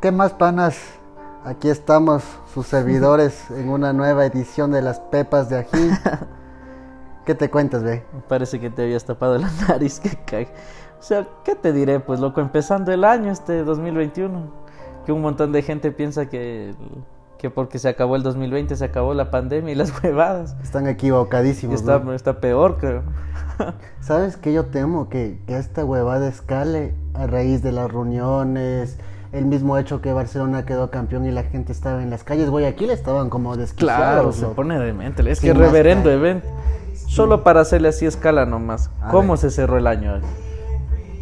¿Qué más, panas? Aquí estamos, sus servidores, en una nueva edición de las Pepas de Ají. ¿Qué te cuentas, ve? Parece que te habías tapado la nariz, que cae. O sea, ¿qué te diré? Pues loco, empezando el año este 2021, que un montón de gente piensa que, que porque se acabó el 2020 se acabó la pandemia y las huevadas. Están equivocadísimos. Está, ¿no? está peor, creo. ¿Sabes qué yo temo? Que, que esta huevada escale a raíz de las reuniones, el mismo hecho que Barcelona quedó campeón y la gente estaba en las calles. Guayaquil estaban como Claro, desquiciados. se loco. pone demente. Es que reverendo evento. Solo para hacerle así escala nomás. A ¿Cómo ver. se cerró el año?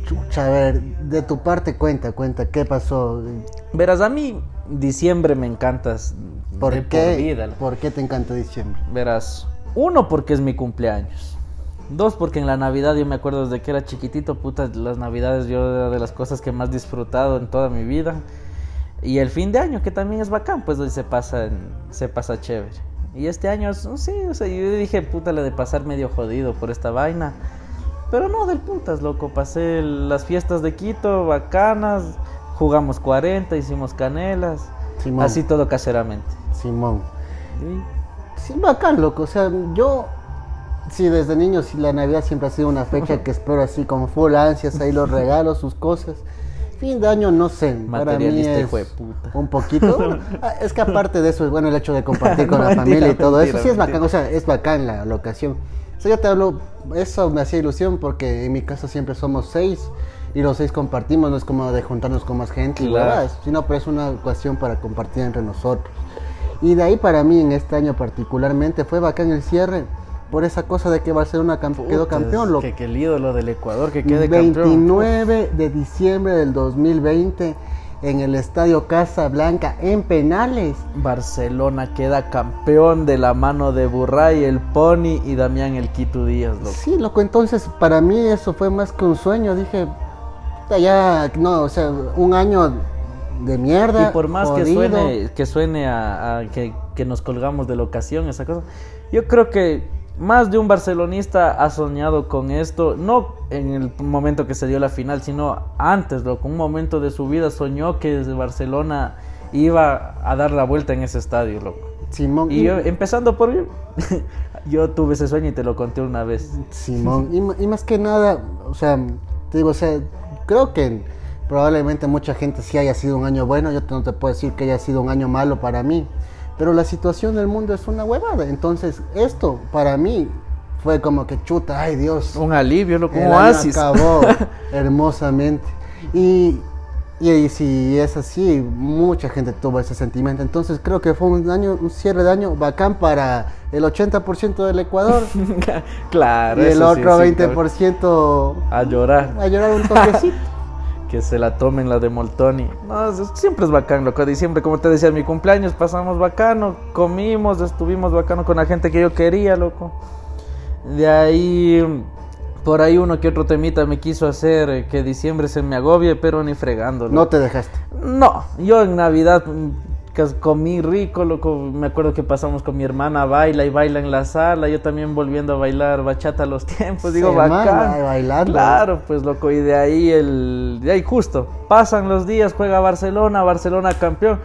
Chucha, a ver, de tu parte cuenta, cuenta, ¿qué pasó? Verás, a mí diciembre me encantas ¿Por qué, por vida. loco. ¿Por qué te encanta diciembre? Verás, uno porque es mi cumpleaños. Dos porque en la Navidad yo me acuerdo desde que era chiquitito, puta, las Navidades yo era de las cosas que más disfrutado en toda mi vida. Y el fin de año que también es bacán, pues se pasa se pasa chévere. Y este año, no sé, o sea, yo dije, puta, la de pasar medio jodido por esta vaina. Pero no del putas, loco. Pasé las fiestas de Quito, bacanas. Jugamos 40, hicimos canelas. Simón. Así todo caseramente. Simón. Y- Sí, bacán, loco. O sea, yo, sí, desde niño, sí, la Navidad siempre ha sido una fecha que espero así con full ansias, ahí los regalos, sus cosas. Fin de año, no sé, para mí es hijo de puta. un poquito. Bueno, ah, es que aparte de eso, bueno, el hecho de compartir con No, la mentira, familia y todo mentira, eso, sí es bacán, o sea, es bacán la, la ocasión. O sea, yo te hablo, eso me hacía ilusión porque en mi casa siempre somos seis y los seis compartimos, no es como de juntarnos con más gente y Claro. huevadas, sino pero es una ocasión para compartir entre nosotros. Y de ahí para mí en este año particularmente fue bacán el cierre por esa cosa de que Barcelona quedó campeón. Lo, Que, que el ídolo del Ecuador que quede campeón. 29 de diciembre del 2020 en el Estadio Casa Blanca en penales. Barcelona queda campeón de la mano de Burray, el Pony y Damián el Quito Díaz, loco. Sí, loco, entonces para mí eso fue más que un sueño. Dije, "Puta, ya, no, o sea, un año de mierda. Y por más que jodido". suene, que suene a, a que, que nos colgamos de la ocasión, esa cosa, yo creo que más de un barcelonista ha soñado con esto, no en el momento que se dio la final, sino antes, loco, un momento de su vida soñó que Barcelona iba a dar la vuelta en ese estadio, loco. Simón, Y yo, empezando por mí, yo tuve ese sueño y te lo conté una vez. Simón, y, y más que nada, o sea, te digo, o sea, creo que probablemente mucha gente sí haya sido un año bueno, yo no te puedo decir que haya sido un año malo para mí, pero la situación del mundo es una huevada, entonces esto para mí fue como que chuta, ay Dios, Un alivio, el año oasis. acabó hermosamente. Y, y, y si es así, mucha gente tuvo ese sentimiento. Entonces creo que fue un año, un cierre de año bacán para el 80% del Ecuador claro. y el eso sí, otro sí, 20% A llorar. a llorar un toquecito. Que se la tomen la de Moltoni. No, es- siempre es bacán, loco. Diciembre, como te decía, mi cumpleaños pasamos bacano, comimos, estuvimos bacano con la gente que yo quería, loco. De ahí, por ahí uno que otro temita me quiso hacer eh, que diciembre se me agobie, pero ni fregando. No te dejaste. No, yo en Navidad que comí rico, loco. Me acuerdo que pasamos con mi hermana, baila y baila en la sala. Yo también volviendo a bailar bachata a los tiempos. Digo, Semana, bacán. bailando. Claro, pues loco. Y de ahí, el, de ahí justo. Pasan los días, juega Barcelona, Barcelona campeón.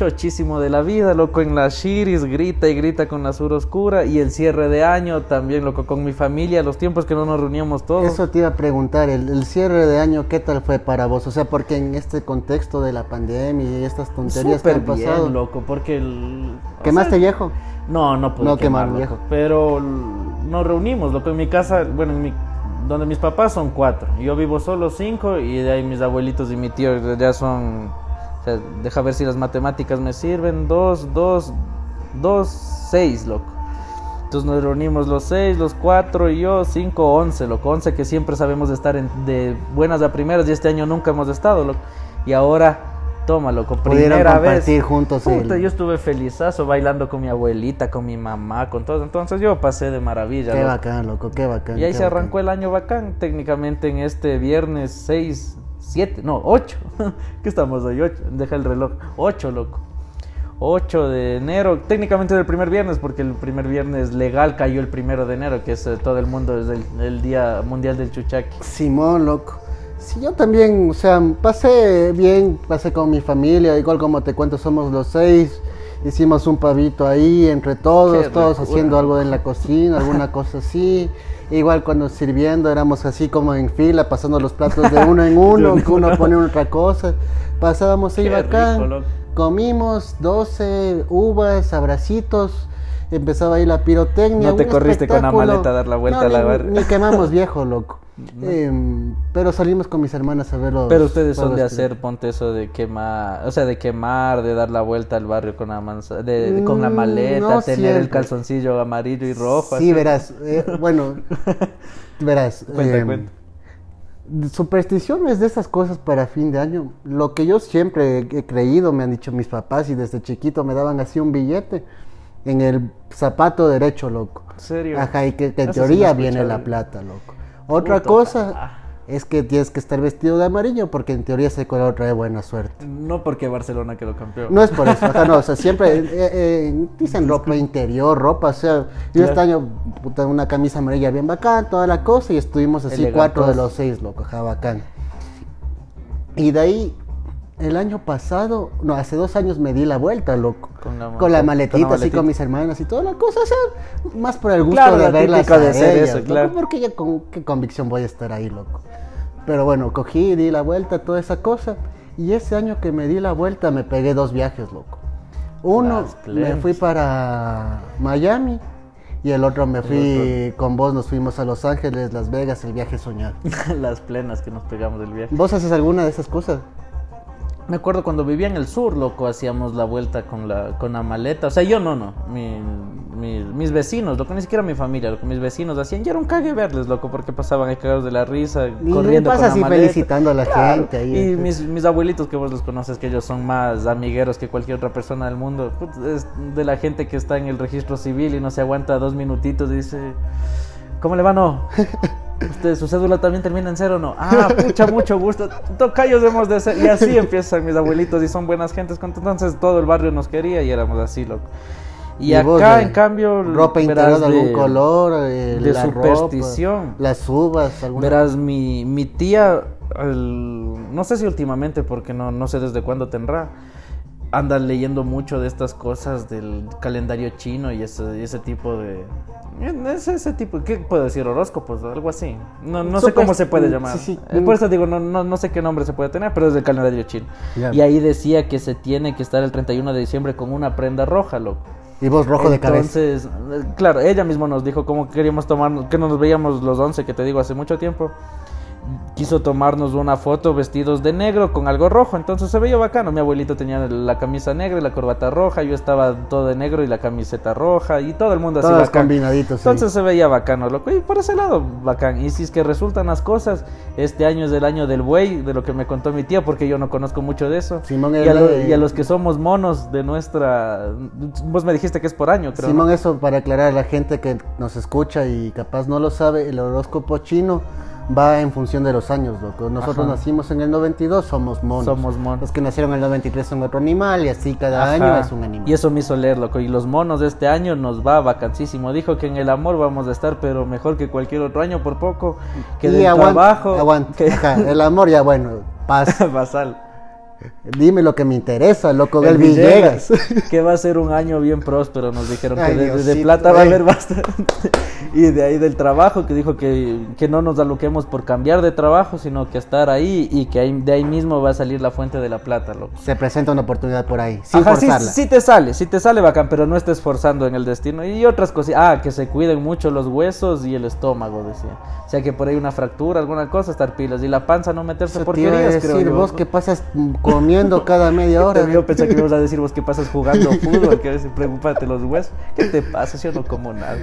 Chochísimo de la vida, loco, en las Shiris, grita y grita con la sur oscura. Y el cierre de año también, loco, con mi familia, los tiempos que no nos reuníamos todos. Eso te iba a preguntar, el, el cierre de año, ¿qué tal fue para vos? O sea, porque en este contexto de la pandemia y estas tonterías que Súper han bien, pasado, loco, porque el... ¿quemaste sea, viejo? No, no pude No quemar, loco, viejo. Pero nos reunimos, loco, en mi casa, bueno, en mi, donde mis papás son cuatro. Yo vivo solo cinco y de ahí mis abuelitos y mi tío ya son... O sea, deja ver si las matemáticas me sirven. Dos, dos, dos, seis, loco. Entonces nos reunimos los seis, los cuatro y yo, cinco, once, loco. Once que siempre sabemos de estar en- de buenas a primeras y este año nunca hemos estado, loco. Y ahora, toma, loco, Pudieron primera vez. compartir juntos Puta, el- yo estuve felizazo bailando con mi abuelita, con mi mamá, con todo. Entonces yo pasé de maravilla. Qué loco. bacán, loco, qué bacán. Y ahí se bacán. arrancó el año bacán, técnicamente en este viernes 6, 7, no, 8. ¿Qué estamos hoy? 8, deja el reloj. 8, loco. 8 de enero, técnicamente del primer viernes, porque el primer viernes legal cayó el primero de enero, que es eh, todo el mundo, es el, el Día Mundial del Chuchaqui. Simón, loco. Sí, yo también, o sea, pasé bien, pasé con mi familia, igual como te cuento, somos los seis, hicimos un pavito ahí entre todos, Qué todos haciendo algo en la cocina, alguna cosa así. Igual cuando sirviendo éramos así como en fila, pasando los platos de uno en uno, que uno pone otra cosa. Pasábamos ahí loco. comimos 12 uvas, abracitos. Empezaba ahí la pirotecnia. No te corriste con la maleta a dar la vuelta No, a la barra. Ni quemamos viejo, loco. Em, pero salimos con mis hermanas a ver los Pero ustedes son de hacer, ponte eso de quemar, o sea, de quemar, de dar la vuelta al barrio con la manza, de, de- con la Mm, maleta, no tener el calzoncillo amarillo y rojo. Sí, así. verás. eh, bueno, verás. Cuenta, em, cuenta. Supersticiones de esas cosas para fin de año. Lo que yo siempre he creído, me han dicho mis papás y desde chiquito me daban así un billete en el zapato derecho, loco. ¿En serio? Ajá, y que, que en teoría viene la plata, loco. Otra cosa ah. es que tienes que estar vestido de amarillo porque en teoría ese color trae buena suerte. No porque Barcelona quedó campeón. No es por eso, ajá, no, o sea, siempre eh, eh, dicen ropa interior, ropa, o sea, yo este año, puta, una camisa amarilla bien bacán, toda la cosa, y estuvimos así cuatro de los seis, loco, ajá, bacán. Y de ahí, el año pasado, no, hace dos años me di la vuelta, loco. Con la- Con la con- con maletita, la así maletita. con mis hermanas y toda la cosa, o sea, más por el gusto Claro, de la verlas a de hacer ellas, eso, loco, claro. porque ya con qué convicción voy a estar ahí, loco. Pero bueno, cogí, di la vuelta, toda esa cosa. Y ese año que me di la vuelta me pegué dos viajes, loco. Uno me fui para Miami y el otro me fui con vos, nos fuimos a Los Ángeles, Las Vegas, el viaje soñado. Las plenas que nos pegamos del viaje. ¿Vos haces alguna de esas cosas? Me acuerdo cuando vivía en el sur, loco, hacíamos la vuelta con la, con la maleta. O sea, yo no, no. Mi- mi- mis vecinos, loco, ni siquiera mi familia, loco, mis vecinos hacían. Y era un cague verles, loco, porque pasaban ahí cagados de la risa, Y corriendo con pasas la así maleta. felicitando a la Claro, gente ahí. Y este. mis, mis abuelitos, que vos los conoces, que ellos son más amigueros que cualquier otra persona del mundo. put, Es de la gente que está en el registro civil y no se aguanta dos minutitos y dice... ¿Cómo le va, no? Usted, su cédula también termina en cero, ¿no? Ah, pucha, mucho gusto. Tocayos hemos de ser. Y así empiezan mis abuelitos y son buenas gentes. Entonces todo el barrio nos quería y éramos así, loco. Y, ¿Y vos acá, de en cambio, ropa interior de algún color, eh, de la superstición. ropa, las uvas, alguna Verás, mi, mi tía, el- no sé si últimamente, porque no, no sé desde cuándo tendrá, anda leyendo mucho de estas cosas del calendario chino y ese, ese tipo de... Es ese tipo, ¿qué puedo decir? Horóscopos, algo así. No, no sé cómo se puede llamar. sí, sí. Eh, Por eso digo, no, no, no sé qué nombre se puede tener, pero es del calendario chino. Y ahí decía que se tiene que estar el 31 de diciembre con una prenda roja, loco. Y vos rojo de cabeza. Entonces, eh, claro, ella misma nos dijo cómo queríamos tomarnos, que no nos veíamos los 11, que te digo hace mucho tiempo. Quiso tomarnos una foto vestidos de negro con algo rojo, entonces se veía bacano. Mi abuelito tenía la camisa negra y la corbata roja, yo estaba todo de negro y la camiseta roja y todo el mundo así sí. Entonces se veía bacano, loco. Y por ese lado, bacán. Y si es que resultan las cosas, este año es el año del buey, de lo que me contó mi tía, porque yo no conozco mucho de eso. Simón, y, a y los que somos monos de nuestra... Vos me dijiste que es por año, creo. ¿no? Simón, eso para aclarar a la gente que nos escucha y capaz no lo sabe, el horóscopo chino va en función de los años, loco. Nosotros Ajá. nacimos en el 92, somos monos. Somos monos. Los que nacieron en el 93 son otro animal y así cada Ajá. año es un animal. Y eso me hizo leer, loco. Y los monos de este año nos va vacancísimo. Dijo que en el amor vamos a estar, pero mejor que cualquier otro año por poco. Que Y del aguanta- trabajo. Que... Ajá, el amor ya bueno, paz. Basal. Dime lo que me interesa, loco, El el Villegas. que va a ser un año bien próspero, nos dijeron Ay, que de, de Diosito, plata va a haber bastante. y de ahí del trabajo, que dijo que, que no nos aloquemos por cambiar de trabajo, sino que estar ahí y que ahí- de ahí mismo va a salir la fuente de la plata, loco. Se presenta una oportunidad por ahí, sin Ajá, sí, forzarla. sí te sale, sí te sale bacán, pero no estés forzando en el destino. Y otras cosas, ah, que se cuiden mucho los huesos y el estómago, decía. O sea, que por ahí una fractura, alguna cosa, estar pilas. Y la panza no meterse Eso porquerías, creo decir, yo. vos que pasas mm, comiendo cada media hora. Yo pensé que ibas a decir vos que pasas jugando fútbol, que a veces preocupate los huesos. ¿Qué te pasa? Yo no como nada.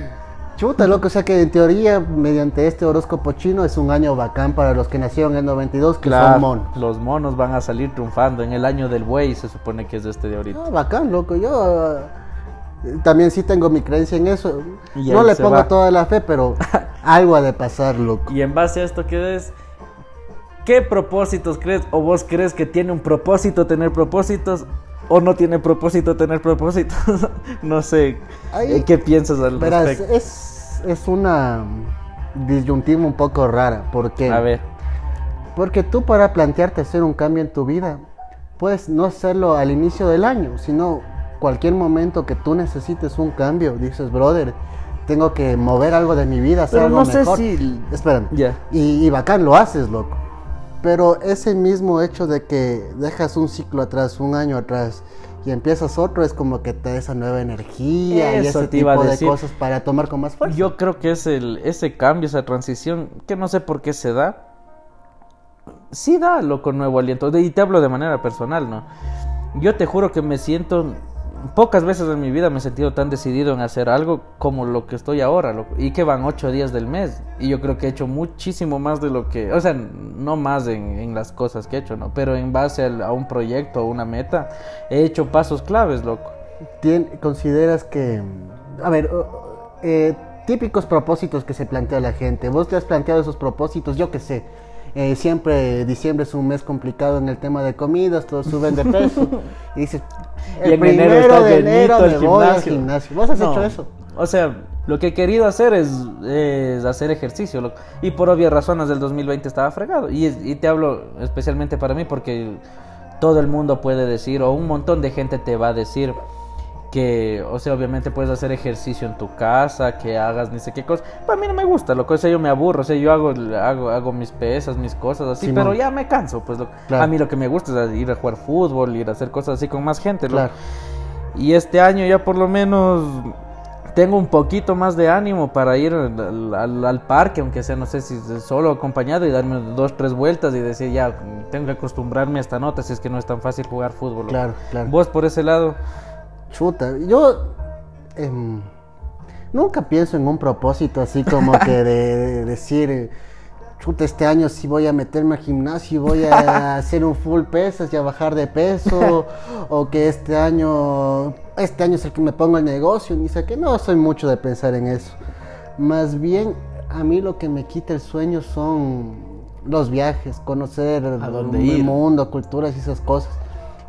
Chuta, loco, o sea que en teoría, mediante este horóscopo chino, es un año bacán para los que nacieron en el 92, que son monos. Los monos van a salir triunfando en el año del buey, se supone que es este de ahorita. Ah, bacán, loco, yo eh, también sí tengo mi creencia en eso. Y no le pongo va. toda la fe, pero algo ha de pasar, loco. Y en base a esto que es, ¿qué propósitos crees o vos crees que tiene un propósito tener propósitos o no tiene propósito tener propósitos? no sé. Ahí- ¿Qué piensas al Verás, respecto? es, es una disyuntiva un poco rara, porque A ver, Porque tú para plantearte hacer un cambio en tu vida, puedes no hacerlo al inicio del año, sino cualquier momento que tú necesites un cambio, dices, brother, tengo que mover algo de mi vida, hacer Pero algo no sé mejor. si- Espérame. Ya. Y, y bacán, lo haces, loco. Pero ese mismo hecho de que dejas un ciclo atrás, un año atrás, y empiezas otro, es como que te da esa nueva energía y ese te iba a tipo de decir. cosas para tomar con más fuerza. Yo creo que es el, ese cambio, esa transición, que no sé por qué se da. Sí da, loco, nuevo aliento. Y te hablo de manera personal, ¿no? Yo te juro que me siento... Pocas veces en mi vida me he sentido tan decidido en hacer algo como lo que estoy ahora. Y que van ocho días del mes. Y yo creo que he hecho muchísimo más de lo que... O sea, no más en, en las cosas que he hecho, ¿no? Pero en base a un proyecto, a una meta, he hecho pasos claves, loco. ¿Consideras que, a ver, eh, típicos propósitos que se plantea la gente? ¿Vos te has planteado esos propósitos? Yo qué sé. Eh, siempre diciembre es un mes complicado en el tema de comidas, todos suben de peso. y dices, el Y en enero primero está de enero me el voy al gimnasio. ¿Vos has No, hecho eso? O sea, lo que he querido hacer es, es hacer ejercicio. Y por obvias razones del 2020 estaba fregado. Y, y te hablo especialmente para mí porque todo el mundo puede decir, o un montón de gente te va a decir que, o sea, obviamente puedes hacer ejercicio en tu casa, que hagas ni sé qué cosa. Para mí no me gusta, loco, o sea, yo me aburro, o sea, yo hago, hago, hago mis pesas, mis cosas así, pero ya me canso, pues, loco. Claro. A mí lo que me gusta es ir a jugar fútbol, ir a hacer cosas así con más gente. Claro. Y este año ya por lo menos tengo un poquito más de ánimo para ir al, al- al parque, aunque sea, no sé si solo acompañado y darme dos, tres vueltas y decir, ya, tengo que acostumbrarme a esta nota si es que no es tan fácil jugar fútbol. Claro, claro. Vos por ese lado, Chuta, yo em, nunca pienso en un propósito así como que de, de decir, chuta, este año sí voy a meterme al gimnasio y voy a hacer un full pesas y a bajar de peso, o que este año, este año es el que me pongo el negocio, ni sé qué, no soy mucho de pensar en eso. Más bien, a mí lo que me quita el sueño son los viajes, conocer el ir? mundo, culturas y esas cosas.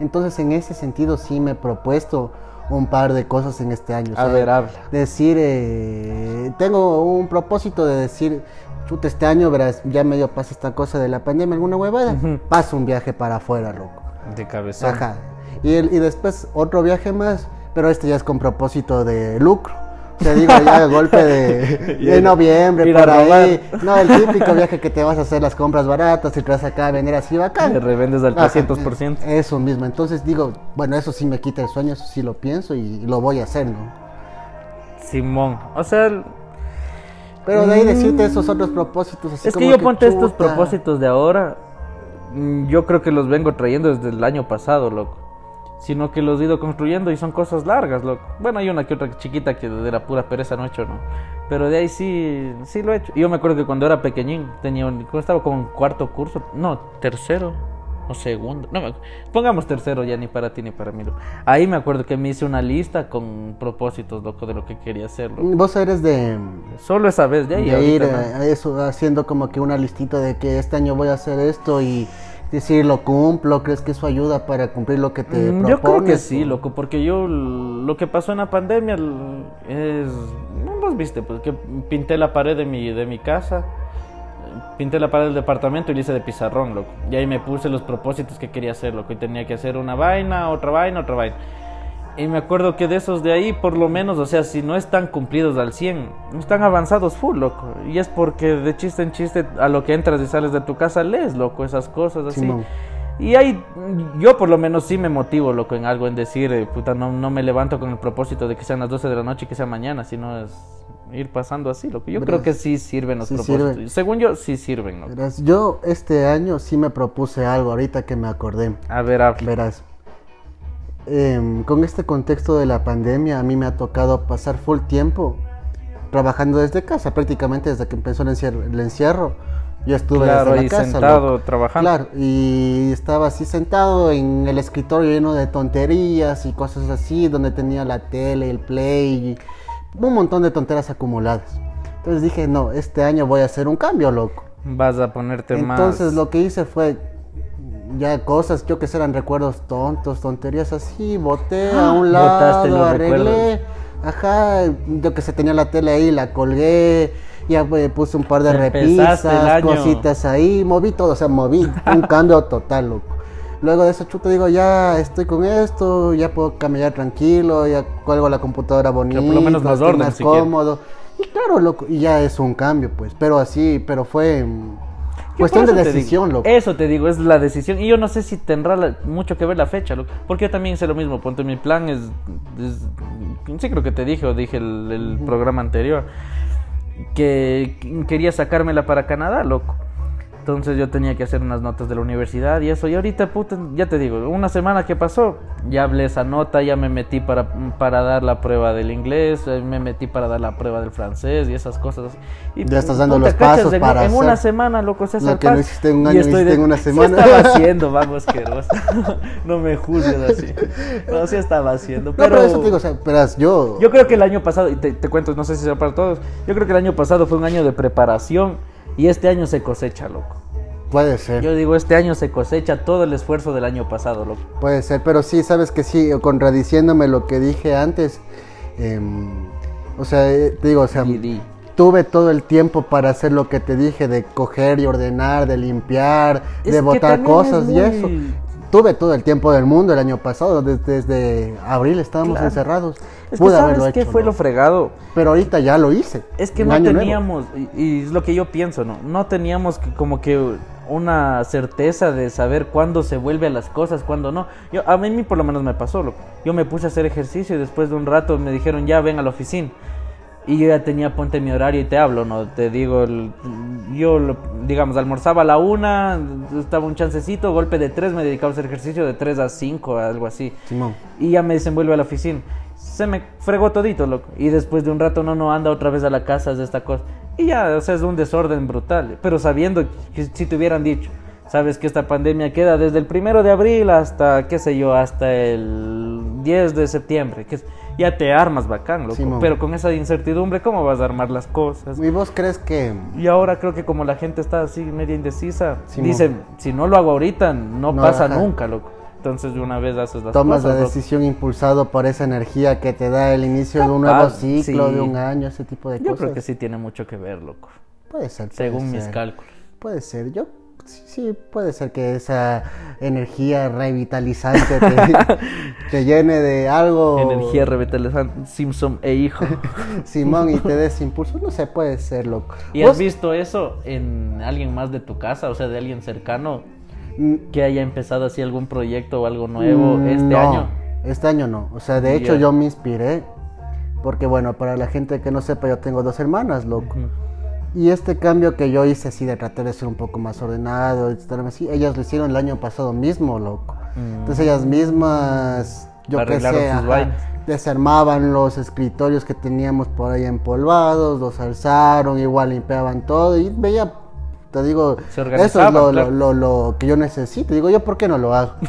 Entonces, en ese sentido, sí me he propuesto un par de cosas en este año. o A sea, ver, habla. Decir, eh, tengo un propósito de decir, chuta, este año, verás, ya medio pasa esta cosa de la pandemia, alguna huevada, paso un viaje para afuera, loco. de cabeza. Ajá. Y, el- y después otro viaje más, pero este ya es con propósito de lucro. Te digo ya de golpe de, de noviembre, por ahí. No, el típico viaje que te vas a hacer las compras baratas y te vas acá a vender así bacán. Le revendes al Ajá, 300%. Eso mismo. Entonces digo, bueno, eso sí me quita el sueño, eso sí lo pienso y lo voy a hacer, ¿no? Simón. O sea, Pero de ahí decirte esos otros propósitos así es que yo ponte estos propósitos de ahora, mm, yo creo que los vengo trayendo desde el año pasado, loco. Sino que los he ido construyendo y son cosas largas, loco. Bueno, hay una que otra chiquita que de la pura pereza no he hecho, ¿no? Pero de ahí sí, sí lo he hecho. Y yo me acuerdo que cuando era pequeñín, tenía un, ¿cómo estaba? Como en cuarto curso, no, tercero o segundo. No, me pongamos tercero ya ni para ti ni para mí. loco. Ahí me acuerdo que me hice una lista con propósitos, loco, de lo que quería hacer, loco. Vos eres de, Solo esa vez, ya. y de ir no. eso, haciendo como que una listita de que este año voy a hacer esto y decir lo cumplo, ¿crees que eso ayuda para cumplir lo que te Mm, propones? Yo creo que sí, loco, porque yo lo que pasó en la pandemia es, no los viste, pues que pinté la pared de mi de mi casa, pinté la pared del departamento y le hice de pizarrón, loco. Y ahí me puse los propósitos que quería hacer, loco, y tenía que hacer una vaina, otra vaina, otra vaina. Y me acuerdo que de esos de ahí, por lo menos, o sea, si no están cumplidos al 100, están avanzados full, loco. Y es porque de chiste en chiste, a lo que entras y sales de tu casa, lees, loco, esas cosas así. Y ahí, yo por lo menos sí me motivo, loco, en algo, en decir, eh, puta, no, no me levanto con el propósito de que sean las 12 de la noche y que sea mañana, sino es ir pasando así, loco. Yo creo que sí sirven los sí propósitos. sirven. Según yo, sí sirven, loco. Verás, yo este año sí me propuse algo, ahorita que me acordé. A ver, habla. Verás, em, con este contexto de la pandemia, a mí me ha tocado pasar full tiempo trabajando desde casa, prácticamente desde que empezó el encierro. El encierro yo estuve Claro, desde la casa. sentado, loco. trabajando. Claro, y estaba así sentado en el escritorio lleno de tonterías y cosas así, donde tenía la tele, el play, y un montón de tonteras acumuladas. Entonces dije, no, este año voy a hacer un cambio, loco. Vas a ponerte más... Entonces lo que hice fue ya cosas, yo que sé, eran recuerdos tontos, tonterías así, boté a un Botaste lado, los arreglé, ajá, yo que sé, tenía la tele ahí, la colgué ya eh, puse un par de Empezaste repisas, cositas ahí, moví todo, o sea, moví un cambio total, loco. Luego de eso, chuta, digo, ya estoy con esto, ya puedo caminar tranquilo, ya cuelgo la computadora bonita, por lo menos más orden, cómodo. Y claro, loco, y ya es un cambio, pues, pero así, pero fue cuestión de decisión, loco. Eso te digo, es la decisión. Y yo no sé si tendrá la- mucho que ver la fecha, loco. Porque yo también hice lo mismo. Ponte, mi plan es, es- Sí, creo que te dije, o dije el, el programa anterior. Que quería sacármela para Canadá, loco. Entonces yo tenía que hacer unas notas de la universidad y eso. Y ahorita, puta, ya te digo, una semana que pasó, ya hablé esa nota, ya me metí para, para dar la prueba del inglés, eh, me metí para dar la prueba del francés y esas cosas. Y, Ya estás dando los pasos en, para en una hacer semana, loco, César lo que no hiciste en un y año, estoy hiciste en una sí semana. estaba haciendo, vamos, asqueroso. no me juzgues así. No, sí estaba haciendo. No, Pero, pero eso te digo, o sea, verás, yo, yo creo que el año pasado, y te, te cuento, no sé si será para todos, yo creo que el año pasado fue un año de preparación y este año se cosecha, loco. puede ser. Yo digo, este año se cosecha todo el esfuerzo del año pasado, loco. Puede ser, pero sí, sabes que sí, contradiciéndome lo que dije antes, em, o sea, eh, te digo, o sea, Di, di. tuve todo el tiempo para hacer lo que te dije, de coger y ordenar, de limpiar, Es de botar cosas es y eso. Tuve todo el tiempo del mundo el año pasado, desde, desde abril estábamos Claro. encerrados. Es que Pude sabes qué hecho, fue ¿no? lo fregado. Pero ahorita ya lo hice. Es que no teníamos, y, y es lo que yo pienso, ¿no? No teníamos que- como que una certeza de saber cuándo se vuelve a las cosas, cuándo no. Yo, a mí por lo menos me pasó, loco. Yo me puse a hacer ejercicio y después de un rato me dijeron, ya ven a la oficina. Y yo ya tenía, ponte mi horario y te hablo, ¿no? Te digo, el- yo, lo- digamos, almorzaba a la una, estaba un chancecito, golpe de tres, me dedicaba a hacer ejercicio de tres a cinco, algo así. Simón. Y ya me desenvuelve a la oficina. Se me fregó todito, loco. Y después de un rato, no, no, anda otra vez a la casa, es esta cosa. Y ya, o sea, es un desorden brutal. Pero sabiendo que si te hubieran dicho, sabes que esta pandemia queda desde el primero de abril hasta, qué sé yo, hasta el 10 de septiembre. Que ya te armas bacán, loco. Pero con esa incertidumbre, ¿cómo vas a armar las cosas? ¿Y vos crees que Y ahora creo que como la gente está así media indecisa, dicen, si no lo hago ahorita, no, No, pasa ajá. nunca, loco. Entonces de una vez haces las tomas cosas. la loco. decisión impulsado por esa energía que te da el inicio de un nuevo ciclo, sí. de un año, ese tipo de Yo cosas? creo que sí tiene mucho que ver, loco. Puede ser. puede Según mis cálculos. Puede ser, yo sí, puede ser que esa energía revitalizante te, te llene de algo. Energía revitalizante, Simpson e hijo. Simón, y te des impulso, no sé, puede ser, loco. ¿Y has visto eso en alguien más de tu casa, o sea, de alguien cercano, Mm, que haya empezado así algún proyecto o algo nuevo mm, este no, año? Este año no. O sea, de hecho yo me inspiré. Porque bueno, para la gente que no sepa, yo tengo dos hermanas, loco. Y este cambio que yo hice así de tratar de ser un poco más ordenado, así, ellas lo hicieron el año pasado mismo, loco. Mm. Entonces ellas mismas, yo qué sé, ajá, desarmaban los escritorios que teníamos por ahí empolvados, los alzaron, igual limpiaban todo y veía, te digo, eso es lo, claro. lo, lo, lo que yo necesito. Digo, yo, ¿por qué no lo hago?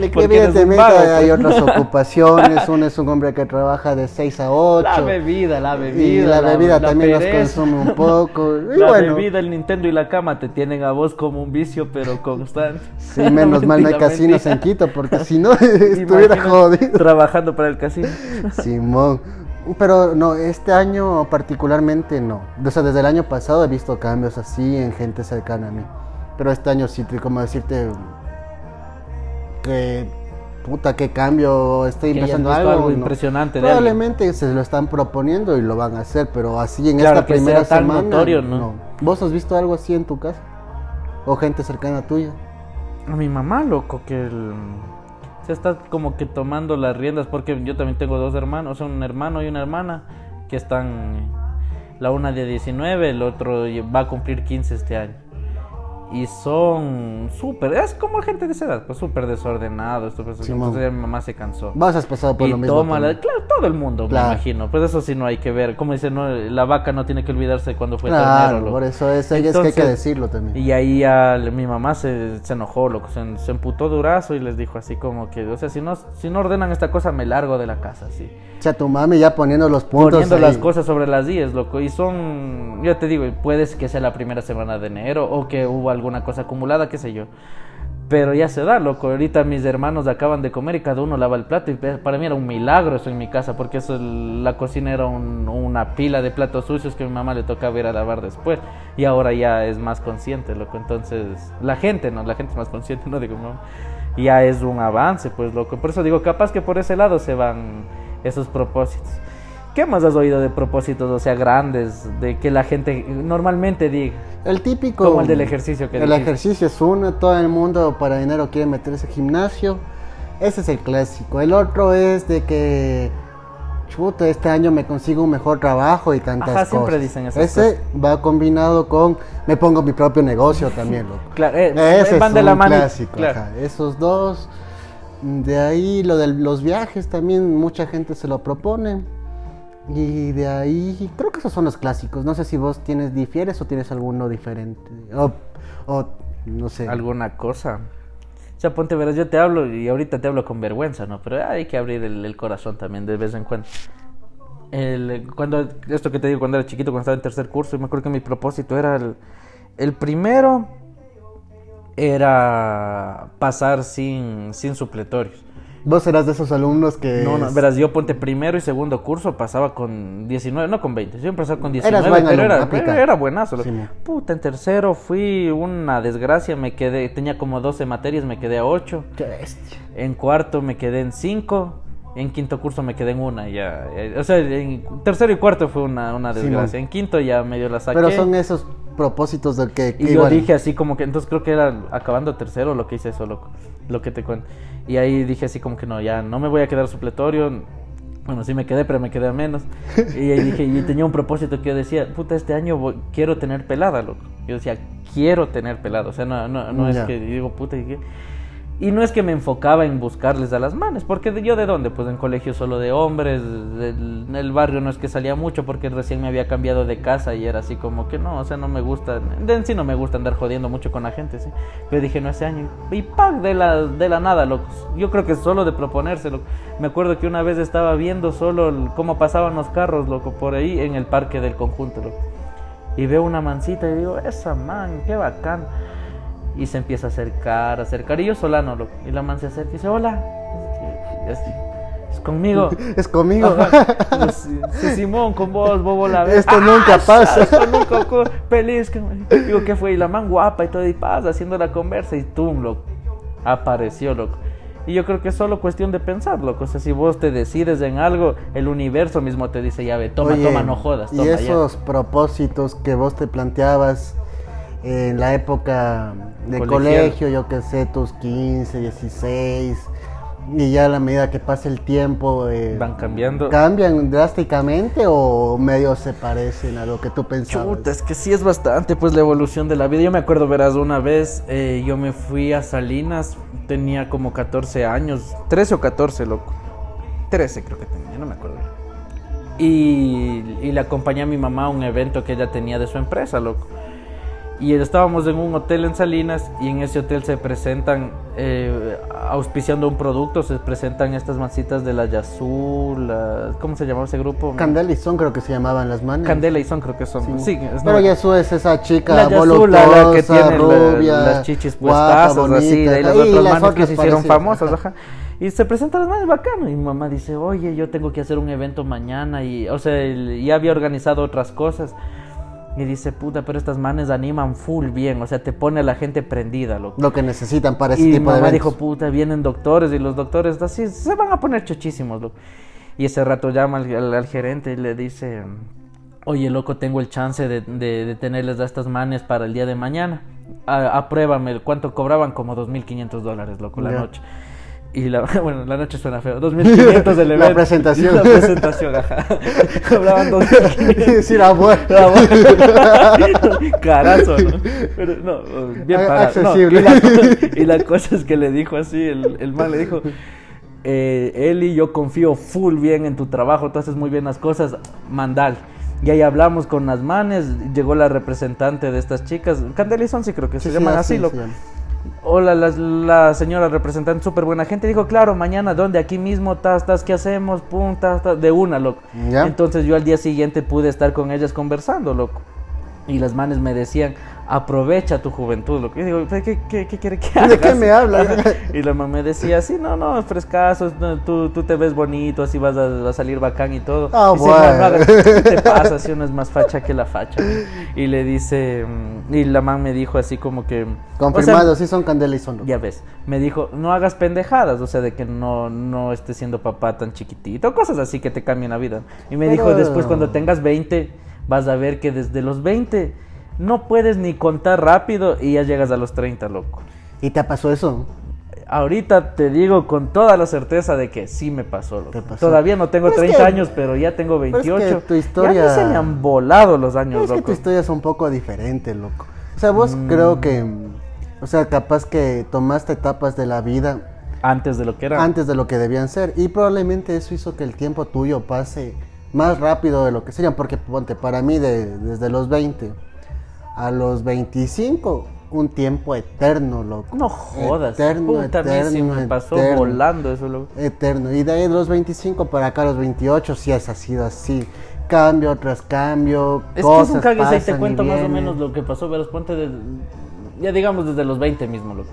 Y evidentemente hay pues. otras ocupaciones, uno es un hombre que trabaja de 6 a 8. La bebida, la y bebida. la bebida la también nos consume un poco. Y La bueno, bebida, el Nintendo y la cama te tienen a vos como un vicio, pero constante. sí, menos mal no hay casinos en. Quito, porque si no estuviera jodido. Trabajando para el casino. Simón. Pero no, este año particularmente no. O sea, desde el año pasado he visto cambios así en gente cercana a mí. Pero este año sí, como decirte que puta qué cambio, estoy empezando algo. algo no. impresionante. Probablemente se lo están proponiendo y lo van a hacer, pero así en Claro, esta que primera sea tan semana. notorio, ¿no? ¿Vos has visto algo así en tu casa? ¿O gente cercana tuya? A mi mamá, loco, que el- se está como que tomando las riendas, porque yo también tengo dos hermanos, un hermano y una hermana, que están, la una de 19, el otro va a cumplir 15 este año. Y son súper, es como gente de esa edad, pues súper desordenados. Pues, Simón. entonces mi mamá se cansó. Vos has pasado por y lo mismo. toma la- claro, todo el mundo, Claro. me imagino. Pues eso sí no hay que ver. Como dice, no, la vaca no tiene que olvidarse cuando fue Claro, ternero. por eso es, es que hay que Entonces, decirlo también. Y ahí le- mi mamá se, se enojó, loco, se, se emputó durazo y les dijo así como que, o sea, si no, si no ordenan esta cosa, me largo de la casa, así. O sea, tu mami ya poniendo los puntos. Poniendo ahí. las cosas sobre las 10, loco. Y son, yo te digo, puede que sea la primera semana de enero o que hubo alguna cosa acumulada, qué sé yo. Pero ya se da, loco. Ahorita mis hermanos acaban de comer y cada uno lava el plato. Y para mí era un milagro eso en mi casa, porque eso la cocina era una pila de platos sucios que a mi mamá le tocaba ir a lavar después. Y ahora ya es más consciente, loco. Entonces, la gente, ¿no? La gente es más consciente, no digo, mamá. Ya es un avance, pues, loco. Por eso digo, capaz que por ese lado se van esos propósitos. ¿Qué más has oído de propósitos, o sea, grandes, de que la gente normalmente diga? El típico. Como el del ejercicio que El ejercicio es uno, todo el mundo para dinero quiere meterse gimnasio. Ese es el clásico. El otro es de que. Chuta, este año me consigo un mejor trabajo y tantas Ajá, siempre dicen eso. Ese va combinado con me pongo mi propio negocio también, loco. claro, eh, Ese van es de la mano. clásico. Esos dos. De ahí lo de los viajes también mucha gente se lo propone. Y de ahí, creo que esos son los clásicos. No sé si vos tienes, difieres o tienes alguno diferente. O, no sé. Alguna cosa. O sea, ponte, verás, yo te hablo y ahorita te hablo con vergüenza, ¿no? Pero hay que abrir el, corazón también de vez en cuando. El, cuando, esto que te digo, cuando era chiquito, cuando estaba en tercer curso, me acuerdo que mi propósito era el primero era pasar sin, sin supletorios. Vos eras de esos alumnos que... No, no, verás, yo ponte primero y segundo curso pasaba con 19, no con 20, yo empezaba con 19, pero era, era, buenazo. Puta, en tercero fui una desgracia, me quedé, tenía como 12 materias, me quedé a 8. Qué bestia. En cuarto me quedé en 5, en quinto curso me quedé en una, ya. Eh, o sea, en tercero y cuarto fue una, una desgracia, en quinto ya medio la saqué. Pero son esos propósitos del que... y yo dije así como que, entonces creo que era acabando tercero lo que hice eso, loco, lo que te cuento. Y ahí dije así como que no, ya no me voy a quedar supletorio. Bueno, sí me quedé, pero me quedé a menos. Y ahí dije, y tenía un propósito que yo decía, puta, este año quiero tener pelada, loco. Yo decía, quiero tener pelada. O sea, no, no, no es que digo, puta, ¿y qué? Y no es que me enfocaba en buscarles a las manes, porque yo de dónde, pues en colegio solo de hombres, en el barrio no es que salía mucho porque recién me había cambiado de casa y era así como que no, o sea, no me gusta, en sí no me gusta andar jodiendo mucho con la gente, sí. Pero dije, no, ese año, y ¡pac! De la, de la nada, locos. Yo creo que solo de proponérselo. Me acuerdo que una vez estaba viendo solo cómo pasaban los carros, loco, por ahí en el parque del conjunto, loco. Y veo una mancita y digo, esa man, qué bacán y se empieza a acercar, acercar. Y yo solano, loco. Y la man se acerca y dice, hola. Es, es conmigo. es conmigo. Sí, Simón, con vos, bobo la vez. Esto nunca ah, pasa. Esto nunca Feliz. Digo, ¿qué fue? Y la man guapa y todo, y pasa, haciendo la conversa. Y tum, loco. Apareció, loco. Y yo creo que es solo cuestión de pensar, loco. O sea, si vos te decides en algo, el universo mismo te dice, ya ve, toma, toma, no jodas. y esos propósitos que vos te planteabas en la época de colegio, yo que sé, tus 15, 16, y ya a la medida que pasa el tiempo... Eh, ¿Van cambiando? ¿Cambian drásticamente o medio se parecen a lo que tú pensabas? Chuta, es que sí es bastante pues la evolución de la vida. Yo me acuerdo, verás, una vez eh, yo me fui a Salinas, tenía como 14 años, 13 o 14, loco. 13 creo que tenía, no me acuerdo. Y, y le acompañé a mi mamá a un evento que ella tenía de su empresa, loco y estábamos en un hotel en Salinas y en ese hotel se presentan, eh, auspiciando un producto, se presentan estas masitas de la Yazul, ¿cómo se llamaba ese grupo? Candela y Son creo que se llamaban las manos. Candela y Son creo que son. Sí, pero Yazul es esa chica la la, que tiene rubia, las chichis puestas, así, de ahí las otras manos que se hicieron famosas, ajá. Y se presentan las manos bacano. Y mi mamá dice, oye, yo tengo que hacer un evento mañana. Y, o sea, ya había organizado otras cosas. Y dice, puta, pero estas manes animan full bien, o sea, te pone a la gente prendida. Lo, lo que necesitan para ese tipo de eventos. Y mamá dijo, puta, vienen doctores y los doctores así se van a poner chochísimos. Loco. Y ese rato llama al, gerente y le dice, oye, loco, tengo el chance de, de, tenerles a estas manes para el día de mañana. apruébame, ¿cuánto cobraban? Como 2.500 dólares, loco, la noche. Y la, bueno, la noche suena feo. 2500 del evento. La presentación. La presentación, ajá. Hablaban 2500. Sí, la buena. Carazo, ¿no? Pero no, bien pagado. Accesible. y, la, cosa es que le dijo así, el, el man le dijo, eh, Eli, yo confío full bien en tu trabajo, tú haces muy bien las cosas, mandal. Y ahí hablamos con las manes, llegó la representante de estas chicas, Candelizón sí creo que se llaman así, lo Hola, la, señora representante, súper buena gente. Dijo, claro, mañana, ¿dónde? Aquí mismo, tas, tas, ¿qué hacemos? Pum, tas, de una, loco. Entonces yo al día siguiente pude estar con ellas conversando, loco. Y las manes me decían, aprovecha tu juventud. Lo que yo digo, ¿qué, qué, qué quiere que haga? ¿De qué me habla? y la mamá me decía, sí, no, no, frescazo, no, tú, tú te ves bonito, así vas a, vas a salir bacán y todo. Ah, dice, bueno. "No, ¿qué te pasa? Si uno es más facha que la facha. Y le dice, mm, y la mamá me dijo así como que... o sea, Confirmado, sí son candela y son ya ves, me dijo, no hagas pendejadas, o sea, de que no, no estés siendo papá tan chiquitito, cosas así que te cambian la vida. Y me dijo, después cuando tengas 20, vas a ver que desde los 20 no puedes ni contar rápido y ya llegas a los 30, loco. ¿Y te pasó eso? Ahorita te digo con toda la certeza de que sí me pasó, loco. Pasó. Todavía no tengo Pero es 30 que- años, pero ya tengo pero es que 28. tu Ya historia- a mí se me han volado los años, es que tu historia es un poco diferente, loco. O sea, vos Mm. creo que, o sea, capaz que tomaste etapas de la vida Antes de lo que era. antes de lo que debían ser y probablemente eso hizo que el tiempo tuyo pase más rápido de lo que serían, porque ponte, para mí de- desde los 20 a los 25, un tiempo eterno, loco. No jodas. Eterno, Puta, mí sí eterno, me pasó eterno. volando eso, loco. Eterno. Y de ahí de los 25 para acá a los 28 sí has sido así. Cambio tras cambio. Es que cosas es un cague, ahí te pasan y cuento más o menos lo que pasó, verás, ponte de, ya digamos desde los 20 mismo, loco.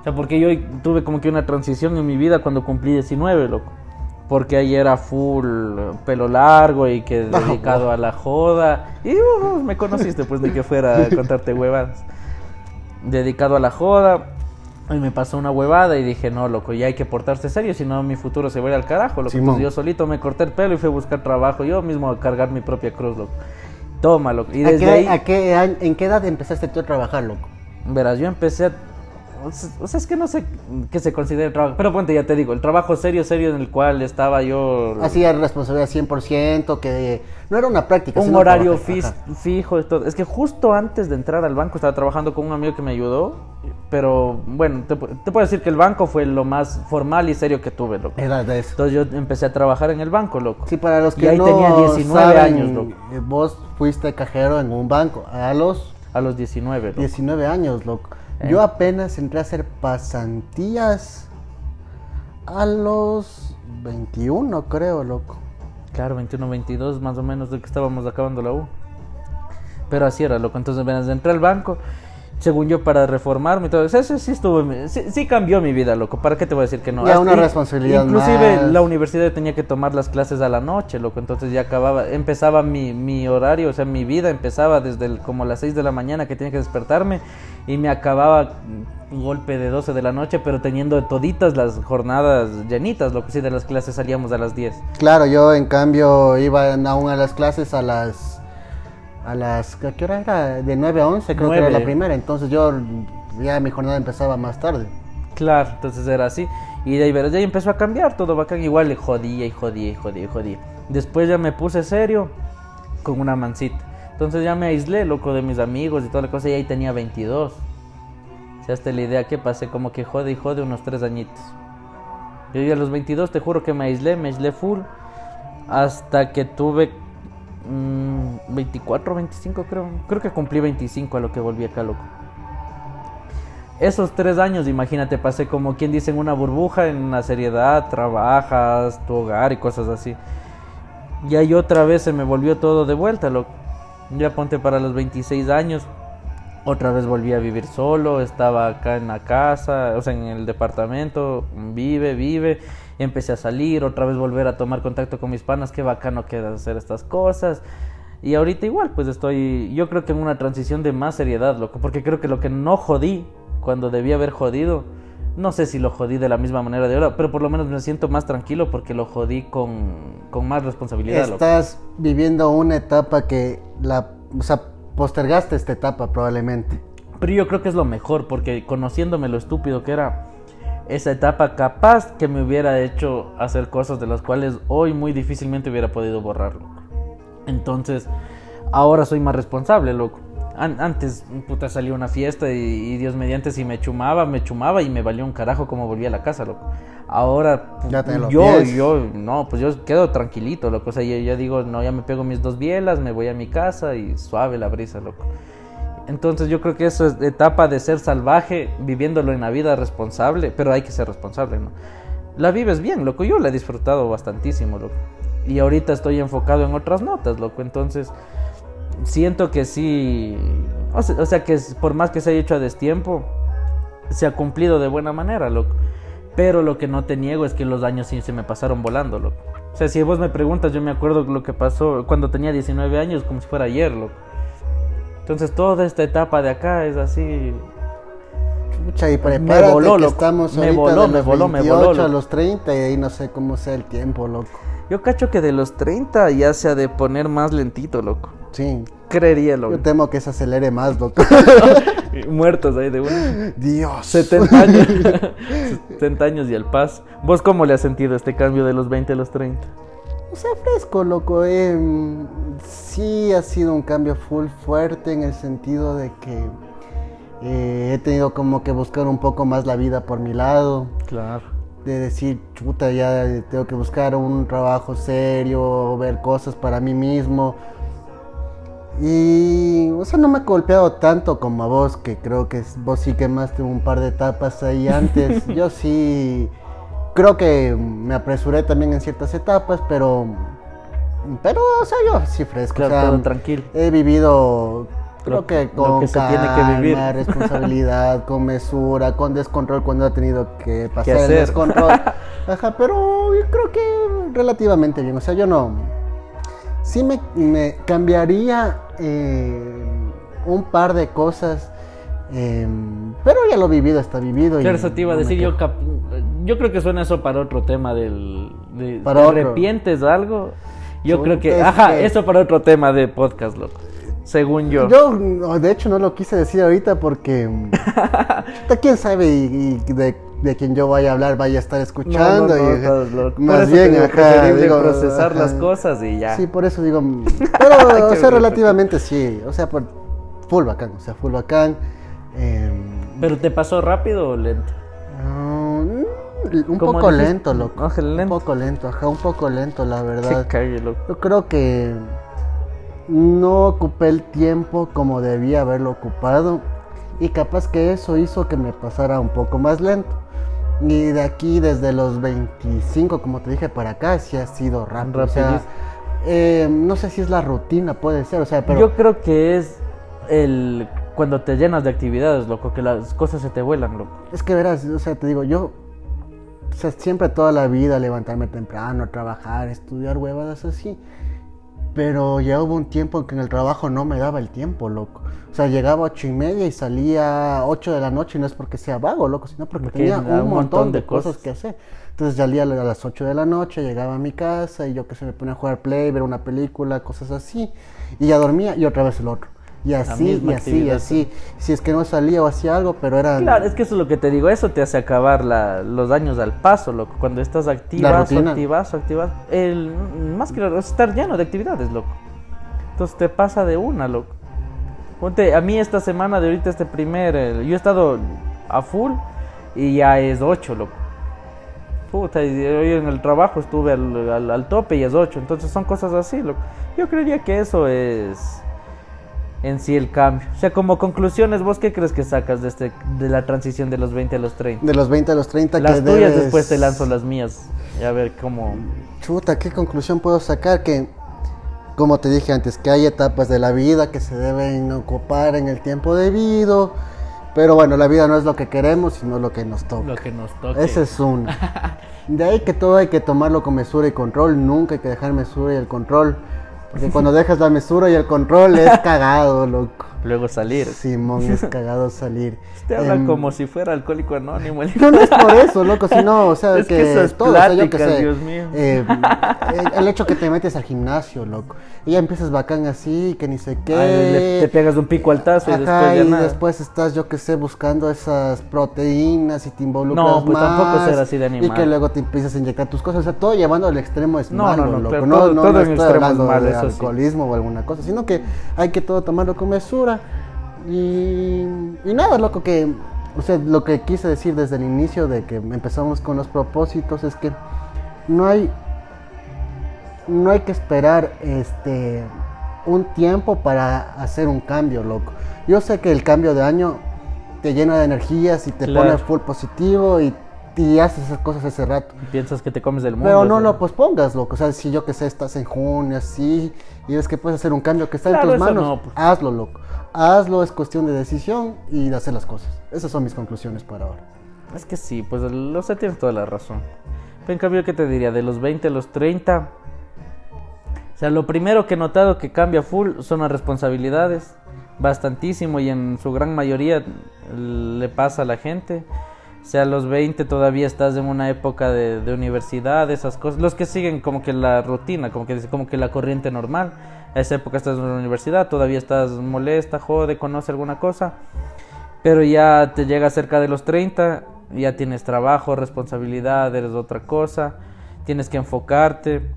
O sea, porque yo tuve como que una transición en mi vida cuando cumplí 19, loco. Porque ahí era full pelo largo y que Ah, dedicado a la joda. Y uh, me conociste, pues, de que fuera a contarte huevadas. Dedicado a la joda. Y me pasó una huevada y dije, no, loco, ya hay que portarse serio, si no mi futuro se va a ir al carajo, loco. Simón. Entonces yo solito me corté el pelo y fui a buscar trabajo, yo mismo a cargar mi propia cruz, loco. Toma, loco. Y ¿A desde qué- ahí, a qué ¿En qué edad empezaste tú a trabajar, loco? verás, yo empecé a... O sea, es que no sé qué se considera trabajo. Pero ponte, ya te digo, el trabajo serio, serio en el cual estaba yo... Hacía responsabilidad 100%, que no era una práctica. un horario fijo y todo. Es que justo antes de entrar al banco estaba trabajando con un amigo que me ayudó. Pero bueno, te, pu- te puedo decir que el banco fue lo más formal y serio que tuve, loco. Era de eso. Entonces yo empecé a trabajar en el banco, loco. Sí, para los Y que ahí no tenía 19 saben, años, loco. eh, Vos fuiste cajero en un banco a los A los 19, loco. 19 años, loco. Eh. Yo apenas entré a hacer pasantías a los 21, creo, loco. Claro, 21, 22, más o menos de que estábamos acabando la U. Pero así era, loco. Entonces, apenas entré al banco, según yo, para reformarme y todo. Eso, sí estuvo, sí, sí cambió mi vida, loco. ¿Para qué te voy a decir que no? Ya una responsabilidad Inclusive más. la universidad tenía que tomar las clases a la noche, loco. Entonces ya acababa, empezaba mi, mi horario, o sea, mi vida empezaba desde el- como las 6 de la mañana que tenía que despertarme y me acababa un golpe de 12 de la noche, pero teniendo toditas las jornadas llenitas, lo que sí de las clases salíamos a las 10. Claro, yo en cambio iba aún a las clases a las a las ¿a qué hora era? De 9 a 11, creo que era la primera, entonces yo ya mi jornada empezaba más tarde. Claro, entonces era así. Y de ahí, de ahí empezó a cambiar todo bacán. Igual le jodía y jodía y jodía y jodía. Después ya me puse serio con una mancita. Entonces ya me aislé, loco, de mis amigos y toda la cosa. Y ahí tenía 22. O sea, hasta la idea que pasé como que jode y jode unos tres añitos. Yo ya a los 22 te juro que me aislé, me aislé full. Hasta que tuve mm, 24, 25 creo. Creo que cumplí 25 a lo que volví acá, loco. Esos tres años, imagínate, pasé como quien dice en una burbuja, en una seriedad, trabajas, tu hogar y cosas así. Y ahí otra vez se me volvió todo de vuelta, loco. Ya ponte para los 26 años, otra vez volví a vivir solo, estaba acá en la casa, o sea, en el departamento, vive, vive, empecé a salir, otra vez volver a tomar contacto con mis panas, qué bacano queda hacer estas cosas. Y ahorita igual, pues estoy, yo creo que en una transición de más seriedad, loco, porque creo que lo que no jodí cuando debía haber jodido, no sé si lo jodí de la misma manera de ahora, pero por lo menos me siento más tranquilo porque lo jodí con, con más responsabilidad, loco. Estás viviendo una etapa que la o sea, postergaste esta etapa probablemente. Pero yo creo que es lo mejor, porque conociéndome lo estúpido que era esa etapa, capaz que me hubiera hecho hacer cosas de las cuales hoy muy difícilmente hubiera podido borrarlo. Entonces, ahora soy más responsable, loco. An- antes, puta, salía a una fiesta y, y Dios mediante, si me chumaba, me chumaba y me valió un carajo como volví a la casa, loco. Ahora, Ya yo, yo, no, pues yo quedo tranquilito, loco. O sea, yo, yo digo, no, ya me pego mis dos bielas, me voy a mi casa y suave la brisa, loco. Entonces yo creo que eso es etapa de ser salvaje, viviéndolo en la vida responsable, pero hay que ser responsable, ¿no? La vives bien, loco, yo la he disfrutado bastantísimo, loco. Y ahorita estoy enfocado en otras notas, loco, entonces siento que sí, o sea, o sea, que por más que se haya hecho a destiempo, se ha cumplido de buena manera, loco. Pero lo que no te niego es que los años sí se me pasaron volando, loco. O sea, si vos me preguntas, yo me acuerdo lo que pasó cuando tenía 19 años, como si fuera ayer, loco. Entonces toda esta etapa de acá es así. Pucha, y prepárate voló, que loco. estamos Me ahorita voló, de me los voló, me 28 voló, a los 30 y ahí no sé cómo sea el tiempo, loco. Yo cacho que de los 30 ya se ha de poner más lentito, loco. Sí, Creería, yo loco. temo que se acelere más, loco. Muertos ahí de uno. Dios. 70 años. 70 años y al paso. ¿Vos cómo le has sentido este cambio de los 20 a los 30? O sea, fresco, loco. eh, sí ha sido un cambio full fuerte en el sentido de que eh, he tenido como que buscar un poco más la vida por mi lado. Claro. De decir, chuta, ya tengo que buscar un trabajo serio, ver cosas para mí mismo. Y, o sea, no me ha golpeado tanto como a vos, que creo que vos sí quemaste un par de etapas ahí antes. Yo sí, creo que me apresuré también en ciertas etapas, pero, pero, o sea, yo sí fresco. Claro, o sea, todo tranquilo. He vivido, creo Lo- que con que se tiene que vivir. responsabilidad, con mesura, con descontrol cuando he tenido que pasar el descontrol. Ajá, pero yo creo que relativamente bien. O sea, yo no. Sí me, me cambiaría eh, un par de cosas. eh, pero ya lo vivido está vivido. y Claro, eso te iba a no decir. Yo, yo creo que suena eso para otro tema del. De, Para ¿te arrepientes de algo? Yo creo que. Ajá, eso para otro tema de podcast, loco. Según yo. Yo, de hecho, no lo quise decir ahorita porque. ¿Quién sabe y, y de, de quien yo vaya a hablar vaya a estar escuchando? No, no, y, más bien, digo, procesar ajá. las cosas y ya. Sí, por eso digo. Pero, o sea, relativamente sí. O sea, por, full bacán. O sea, full bacán. eh, ¿Pero te pasó rápido o lento? Un poco lento, loco. Lento. Un poco lento, ajá, un poco lento, la verdad. cague, loco. Yo creo que no ocupé el tiempo como debía haberlo ocupado y capaz que eso hizo que me pasara un poco más lento. Y de aquí desde los 25, como te dije, para acá sí ha sido rápido. O sea, eh, no sé si es la rutina, puede ser, o sea, pero Yo creo que es el cuando te llenas de actividades, loco, que las cosas se te vuelan, loco. es que verás, o sea, te digo, yo o sea, siempre toda la vida levantarme temprano, trabajar, estudiar huevadas así. Pero ya hubo un tiempo en que en el trabajo no me daba el tiempo, loco. O sea, llegaba a ocho y media y salía a 8 de la noche y no es porque sea vago, loco, sino porque, Porque tenía un, montón de cosas, cosas. que hacer. Entonces salía a las 8 de la noche, llegaba a mi casa y yo que se me ponía a jugar play, ver una película, cosas así. Y ya dormía y otra vez el otro. Y así, y así, y así. Si es que no salía o hacía algo, pero era... Claro, es que eso es lo que te digo, eso te hace acabar la- los años al paso, loco. Cuando estás activazo, activazo, activazo. El, más que estar lleno de actividades, loco. Entonces te pasa de una, loco. Ponte, a mí esta semana de ahorita, este primer, eh, yo he estado a full y ya es 8, loco. Puta, y hoy en el trabajo estuve al, al- al tope y es 8. Entonces son cosas así, loco. Yo creería que eso es en sí el cambio. O sea, como conclusiones, ¿vos qué crees que sacas de, este, de la transición de los 20 a los 30? De los 20 a los 30 Las que tuyas debes- después te lanzo las mías. Y a ver cómo... Chuta, ¿qué conclusión puedo sacar? Que, como te dije antes, que hay etapas de la vida que se deben ocupar en el tiempo debido. Pero bueno, la vida no es lo que queremos, sino lo que nos toca. que nos toque. Ese es uno. De ahí que todo hay que tomarlo con mesura y control. Nunca hay que dejar mesura y el control. Porque cuando dejas la mesura y el control es cagado, loco. Luego salir. Simón, es cagado salir. Te habla Em, como si fuera alcohólico anónimo. el- no, no es por eso, loco, sino, o sea, Es que que, todo, o sea, yo que pláticas, sé, Dios mío. eh, el, hecho que te metes al gimnasio, loco, y ya empiezas bacán así, que ni sé qué, Ay, le- te pegas un pico al tazo y después ya y nada. después estás, yo que sé, buscando esas proteínas y te involucras No, pues más, tampoco ser así de Y animal. que luego te empiezas a inyectar tus cosas, o sea, todo llevando al extremo es No, malo, no, no, loco, claro, no, todo- no, todo no en extremo es malo, de sí. alcoholismo o alguna cosa, sino que hay que todo tomarlo con mesura, y, y nada, loco, que, o sea, lo que quise decir desde el inicio de que empezamos con los propósitos es que no hay, no hay que esperar este un tiempo para hacer un cambio, loco. Yo sé que el cambio de año te llena de energías y te Claro. pone full positivo y y haces esas cosas ese rato. Piensas que te comes del mundo. Pero no o sea. lo pospongas, loco. O sea, si yo que sé, estás en junio, así, y ves que puedes hacer un cambio que está Claro, en tus manos, no, pues. hazlo, loco. Hazlo, es cuestión de decisión y de hacer las cosas. Esas son mis conclusiones para ahora. Es que sí, pues lo sé, tienes toda la razón. Pero en cambio, ¿qué te diría? De los 20 a los 30. O sea, lo primero que he notado que cambia full son las responsabilidades. Bastantísimo y en su gran mayoría le pasa a la gente. Sea, a los 20 todavía estás en una época de, de universidad, esas cosas. Los que siguen como que la rutina, como que, como que la corriente normal. A esa época estás en la universidad, todavía estás molesta, jode, conoce alguna cosa. Pero ya te llega cerca de los 30, ya tienes trabajo, responsabilidad, eres otra cosa, tienes que enfocarte.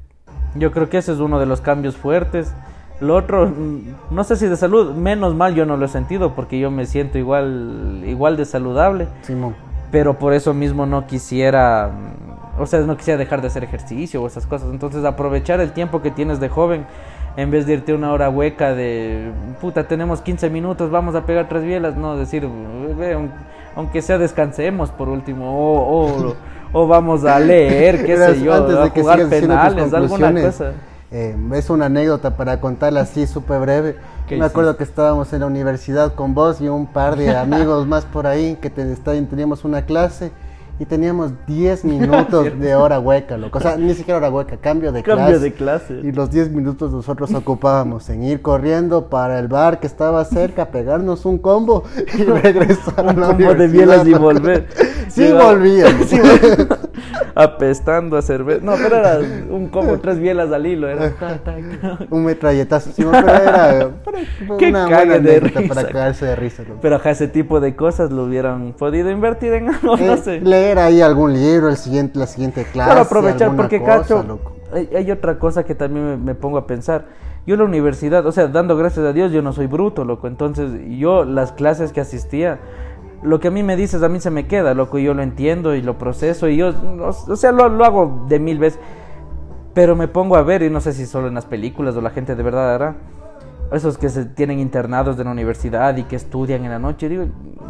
Yo creo que ese es uno de los cambios fuertes. Lo otro, mm, no sé si de salud, menos mal yo no lo he sentido porque yo me siento igual, igual de saludable, Simón. Pero por eso mismo no quisiera, o sea, no quisiera dejar de hacer ejercicio o esas cosas. Entonces aprovechar el tiempo que tienes de joven en vez de irte una hora hueca de puta, tenemos 15 minutos, vamos a pegar tres bielas, no, decir, aunque sea descansemos por último, o, o, o vamos a leer, qué sé yo, antes a de que jugar penales, alguna cosa. eh, es una anécdota para contarla así súper breve. ¿Qué Me acuerdo que estábamos en la universidad con vos y un par de amigos más por ahí que te, teníamos una clase y teníamos 10 minutos de hora hueca, loco. O sea, ni siquiera hora hueca, cambio de Cambio clase. de clase. Y los 10 minutos nosotros ocupábamos en ir corriendo para el bar que estaba cerca, pegarnos un combo y regresar a la combo de universidad, bielas y volver. Sí volvíamos. Sí, vol- apestando a cerveza. No, pero era un combo, tres bielas al hilo. Era. ta, ta, ta. Un metralletazo, sí, pero era pero Qué una buena de anécdota para risa. cagarse de risa. loco. Pero ajá, ese tipo de cosas lo hubieran podido invertir en algo, no Eh, sé. Leer ahí algún libro, el siguiente, la siguiente clase. Claro, aprovechar porque cosa, cacho. loco. Hay, hay otra cosa que también me, me pongo a pensar. Yo en la universidad, o sea, dando gracias a Dios, yo no soy bruto, loco. Entonces, yo las clases que asistía, lo que a mí me dices, a mí se me queda, loco. y Yo lo entiendo y lo proceso y yo, o, sea, lo, lo hago de mil veces. Pero me pongo a ver, y no sé si solo en las películas o la gente de verdad hará, esos que se tienen internados de la universidad y que estudian en la noche, digo,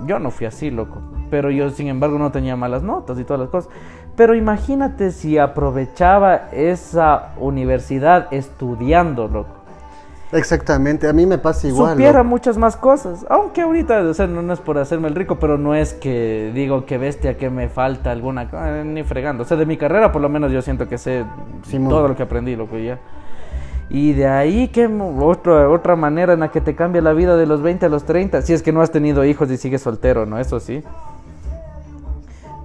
yo no fui así, loco. Pero yo, sin embargo, no tenía malas notas y todas las cosas. Pero imagínate si aprovechaba esa universidad estudiando, loco. Exactamente, a mí me pasa igual. Supiera loco. muchas más cosas. Aunque ahorita, o sea, no, no es por hacerme el rico, pero no es que digo que bestia, que me falta alguna cosa, ni fregando. O sea, de mi carrera, por lo menos, yo siento que sé Simón. todo lo que aprendí, loco, ya. Y de ahí, que otra, otra manera en la que te cambia la vida de los 20 a los 30, si es que no has tenido hijos y sigues soltero, ¿no? Eso sí.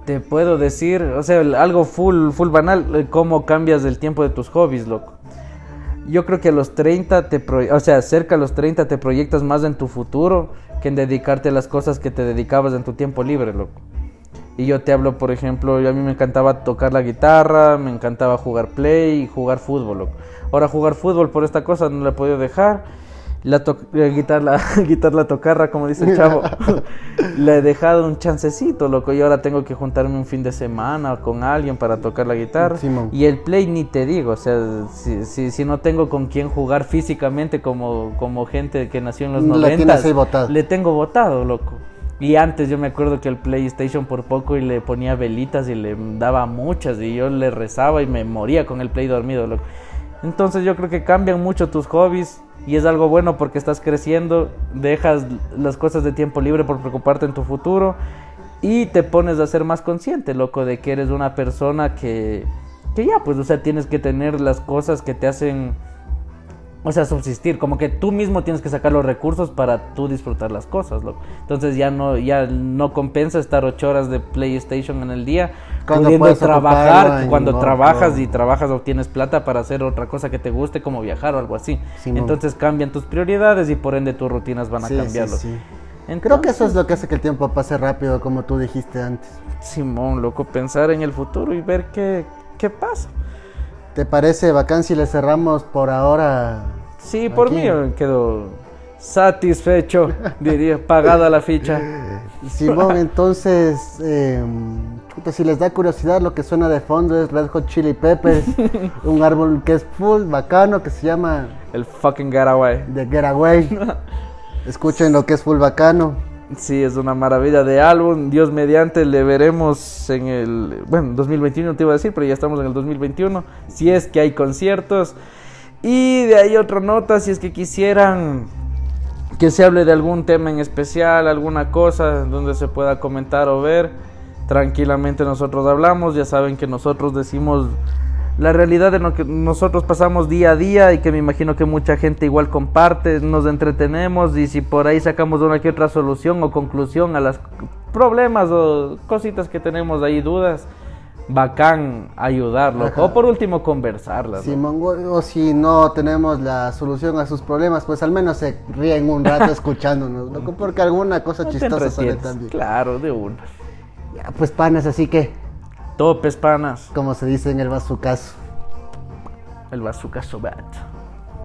Te puedo decir, o sea, algo full, full banal, eh, cómo cambias el tiempo de tus hobbies, loco. Yo creo que a los 30, te o sea, cerca a los 30 te proyectas más en tu futuro que en dedicarte a las cosas que te dedicabas en tu tiempo libre, loco. Y yo te hablo, por ejemplo, yo a mí me encantaba tocar la guitarra, me encantaba jugar play y jugar fútbol, loco. Ahora jugar fútbol por esta cosa no la he podido dejar. La eh, la guitar la tocarra, como dice el chavo. Le he dejado un chancecito, loco. Y ahora tengo que juntarme un fin de semana con alguien para tocar la guitarra. Y el play ni te digo, o sea, si, si, si no tengo con quién jugar físicamente como, como gente que nació en los La 90, tienes ahí botado. le tengo botado, loco. Y antes yo me acuerdo que el PlayStation por poco y le ponía velitas y le daba muchas y yo le rezaba y me moría con el Play dormido, loco. Entonces yo creo que cambian mucho tus hobbies y es algo bueno porque estás creciendo, dejas las cosas de tiempo libre por preocuparte en tu futuro y te pones a ser más consciente, loco, de que eres una persona que, que ya, pues, o sea, tienes que tener las cosas que te hacen, o sea, subsistir, como que tú mismo tienes que sacar los recursos para tú disfrutar las cosas, loco. Entonces ya no, ya no compensa estar ocho horas de PlayStation en el día, Cuando pudiendo trabajar, cuando trabajas y trabajas obtienes plata para hacer otra cosa que te guste, como viajar o algo así. Entonces cambian tus prioridades y por ende tus rutinas van a Sí, cambiarlo. sí. Creo que eso es lo que hace que el tiempo pase rápido, como tú dijiste antes. Simón, loco, pensar en el futuro y ver qué, qué pasa. ¿Te parece bacán si le cerramos por ahora? Sí, por Aquí. mí quedo satisfecho, diría, pagada la ficha. Simón, entonces, eh, si les da curiosidad, lo que suena de fondo es Red Hot Chili Peppers, un árbol que es full bacano, que se llama El fucking getaway. The Getaway. Escuchen lo que es full bacano. Sí, es una maravilla de álbum. Dios mediante le veremos en el, bueno, 2021 te iba a decir, pero ya estamos en el 2021. Si es que hay conciertos. Y de ahí otra nota, si es que quisieran que se hable de algún tema en especial, alguna cosa donde se pueda comentar o ver, tranquilamente nosotros hablamos. Ya saben que nosotros decimos la realidad de lo que nosotros pasamos día a día y que me imagino que mucha gente igual comparte, nos entretenemos y si por ahí sacamos una que otra solución o conclusión a los problemas o cositas que tenemos ahí, dudas, bacán ayudarlo o por último conversarlas. Si o si no tenemos la solución a sus problemas, pues al menos se ríen un rato escuchándonos, porque alguna cosa chistosa sale también. Claro, de una. Ya, pues panas, así que Topes, panas. Como se dice en el bazucazo. El bazucazo bat.